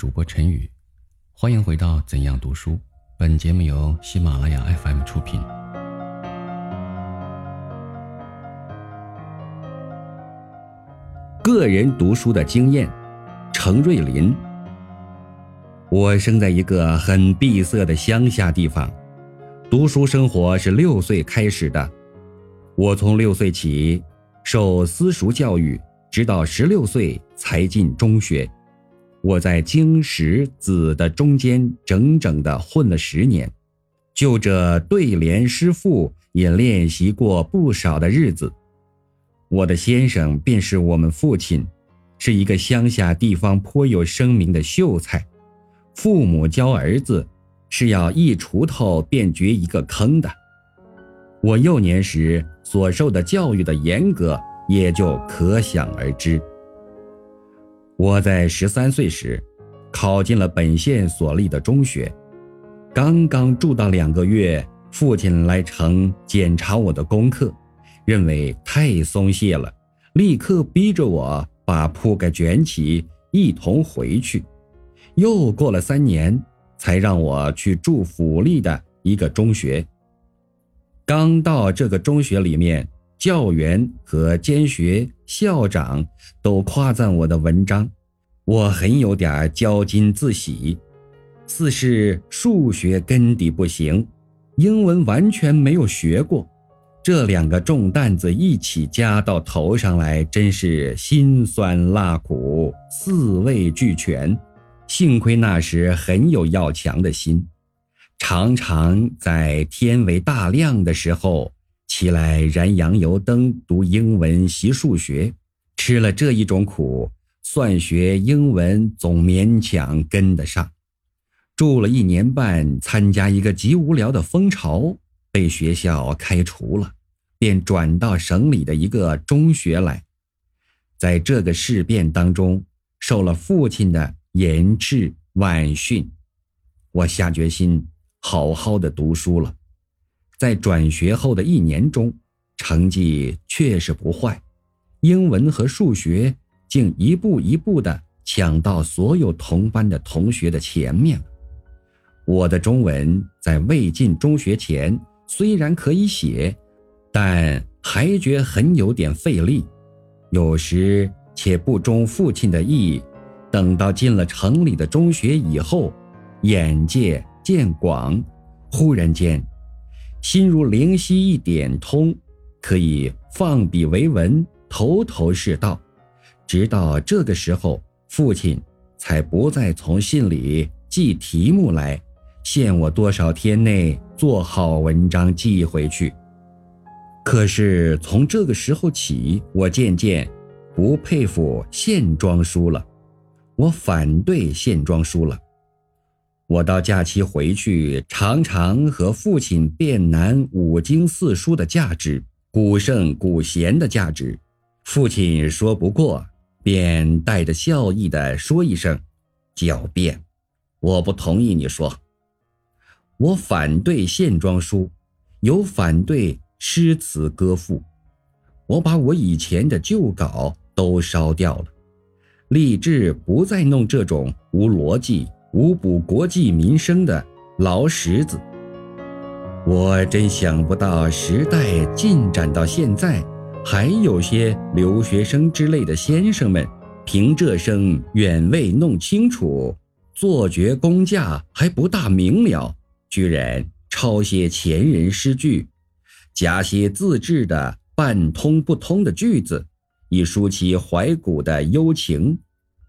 主播陈宇，欢迎回到怎样读书。本节目由喜马拉雅 FM 出品。个人读书的经验，程瑞林。我生在一个很闭塞的乡下地方，读书生活是六岁开始的。我从六岁起受私塾教育，直到十六岁才进中学。我在经史子的中间整整的混了十年，就这对联诗赋也练习过不少的日子。我的先生便是我们父亲，是一个乡下地方颇有声名的秀才。父母教儿子是要一锄头便掘一个坑的。我幼年时所受的教育的严格，也就可想而知。我在十三岁时，考进了本县所立的中学。刚刚住到两个月，父亲来城检查我的功课，认为太松懈了，立刻逼着我把铺盖卷起，一同回去。又过了三年，才让我去住府立的一个中学。刚到这个中学里面。教员和监学、校长都夸赞我的文章，我很有点骄矜自喜。四是数学根底不行，英文完全没有学过，这两个重担子一起加到头上来，真是辛酸辣苦，四味俱全。幸亏那时很有要强的心，常常在天为大亮的时候。起来燃洋油灯，读英文，习数学，吃了这一种苦，算学、英文总勉强跟得上。住了一年半，参加一个极无聊的风潮，被学校开除了，便转到省里的一个中学来。在这个事变当中，受了父亲的严斥晚训，我下决心好好的读书了。在转学后的一年中，成绩确实不坏，英文和数学竟一步一步的抢到所有同班的同学的前面。我的中文在未进中学前虽然可以写，但还觉很有点费力，有时且不中父亲的意。等到进了城里的中学以后，眼界渐广，忽然间。心如灵犀一点通，可以放笔为文，头头是道。直到这个时候，父亲才不再从信里寄题目来，限我多少天内做好文章寄回去。可是从这个时候起，我渐渐不佩服线装书了，我反对线装书了。我到假期回去，常常和父亲辩难五经四书的价值，古圣古贤的价值。父亲说不过，便带着笑意的说一声：“狡辩，我不同意你说。”我反对线装书，有反对诗词歌赋。我把我以前的旧稿都烧掉了，立志不再弄这种无逻辑。无补国计民生的老石子，我真想不到时代进展到现在，还有些留学生之类的先生们，凭这声远未弄清楚，做绝工价还不大明了，居然抄些前人诗句，加些自制的半通不通的句子，以抒其怀古的幽情，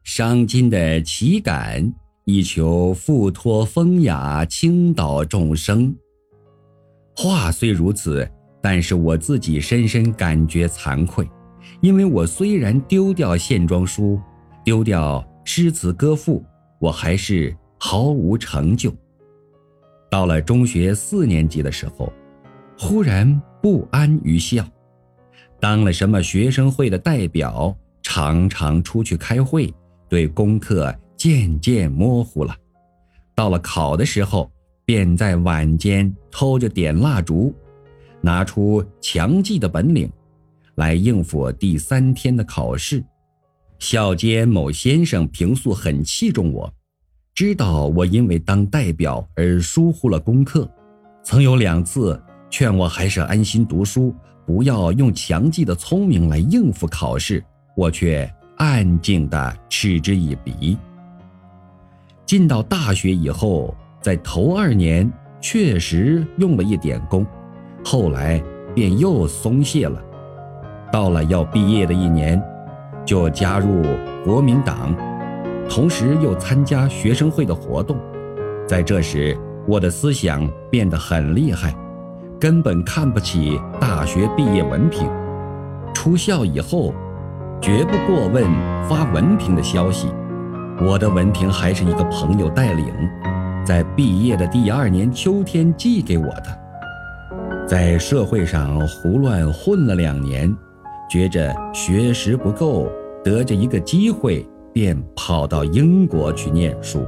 伤今的奇感。以求附托风雅，倾倒众生。话虽如此，但是我自己深深感觉惭愧，因为我虽然丢掉线装书，丢掉诗词歌赋，我还是毫无成就。到了中学四年级的时候，忽然不安于校，当了什么学生会的代表，常常出去开会，对功课。渐渐模糊了，到了考的时候，便在晚间偷着点蜡烛，拿出强记的本领，来应付第三天的考试。校监某先生平素很器重我，知道我因为当代表而疏忽了功课，曾有两次劝我还是安心读书，不要用强记的聪明来应付考试，我却安静地嗤之以鼻。进到大学以后，在头二年确实用了一点功，后来便又松懈了。到了要毕业的一年，就加入国民党，同时又参加学生会的活动。在这时，我的思想变得很厉害，根本看不起大学毕业文凭。出校以后，绝不过问发文凭的消息。我的文凭还是一个朋友带领，在毕业的第二年秋天寄给我的。在社会上胡乱混了两年。觉着学识不够，得着一个机会，便跑到英国去念书。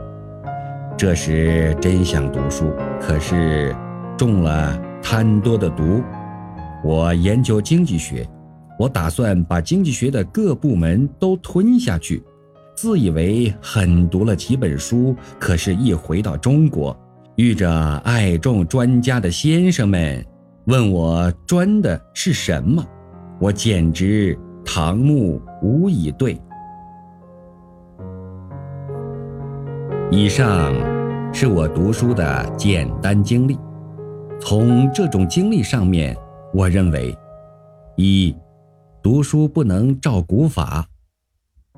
这时真想读书，可是中了贪多的毒。我研究经济学，我打算把经济学的各部门都吞下去，自以为狠读了几本书。可是，一回到中国，遇着爱众专家的先生们，问我专的是什么。我简直堂目无以对。以上是我读书的简单经历。从这种经历上面，我认为：一、读书不能照古法，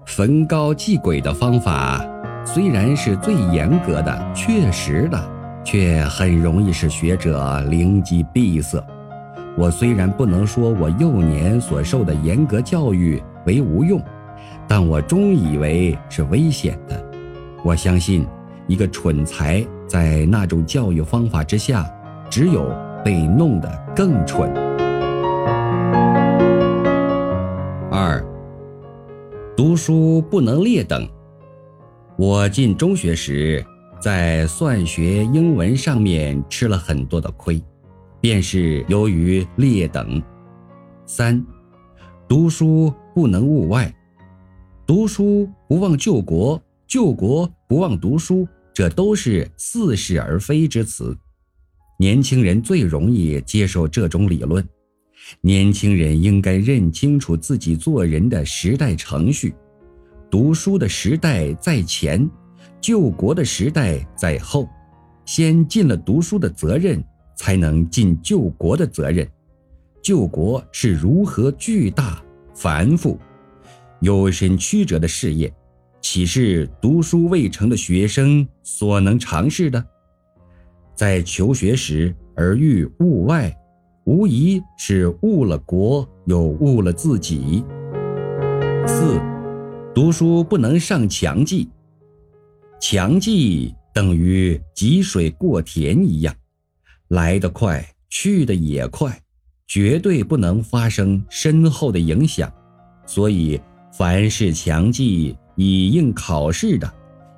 焚高祭鬼的方法虽然是最严格的、确实的，却很容易使学者灵机闭塞。我虽然不能说我幼年所受的严格教育为无用，但我终以为是危险的。我相信，一个蠢材在那种教育方法之下，只有被弄得更蠢。读书不能劣等。我进中学时，在算学、英文上面吃了很多的亏。便是由于劣等。三，读书不能物外，读书不忘救国，救国不忘读书，这都是似是而非之词。年轻人最容易接受这种理论。年轻人应该认清楚自己做人的时代程序，读书的时代在前，救国的时代在后，先尽了读书的责任。才能尽救国的责任。救国是如何巨大、繁复、有身曲折的事业，岂是读书未成的学生所能尝试的？在求学时而欲物外，无疑是误了国，又误了自己。四，读书不能上强记，强记等于积水过田一样。来得快，去得也快，绝对不能发生深厚的影响。所以，凡是强记以应考试的，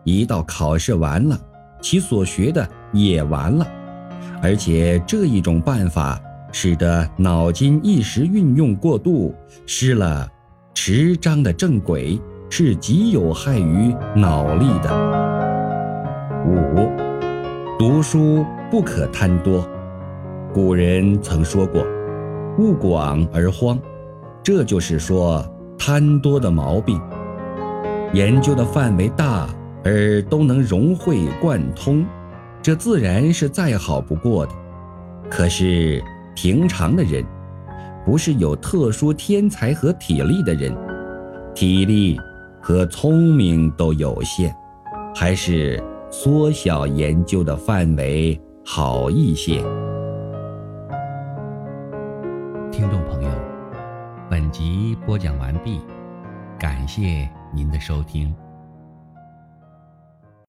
一到考试完了，其所学的也完了。而且这一种办法，使得脑筋一时运用过度，失了持章的正轨，是极有害于脑力的。五，读书。不可贪多。古人曾说过：“物广而荒”，这就是说贪多的毛病。研究的范围大而都能融会贯通，这自然是再好不过的。可是平常的人，不是有特殊天才和体力的人，体力和聪明都有限，还是缩小研究的范围。好一些。听众朋友，本集播讲完毕，感谢您的收听。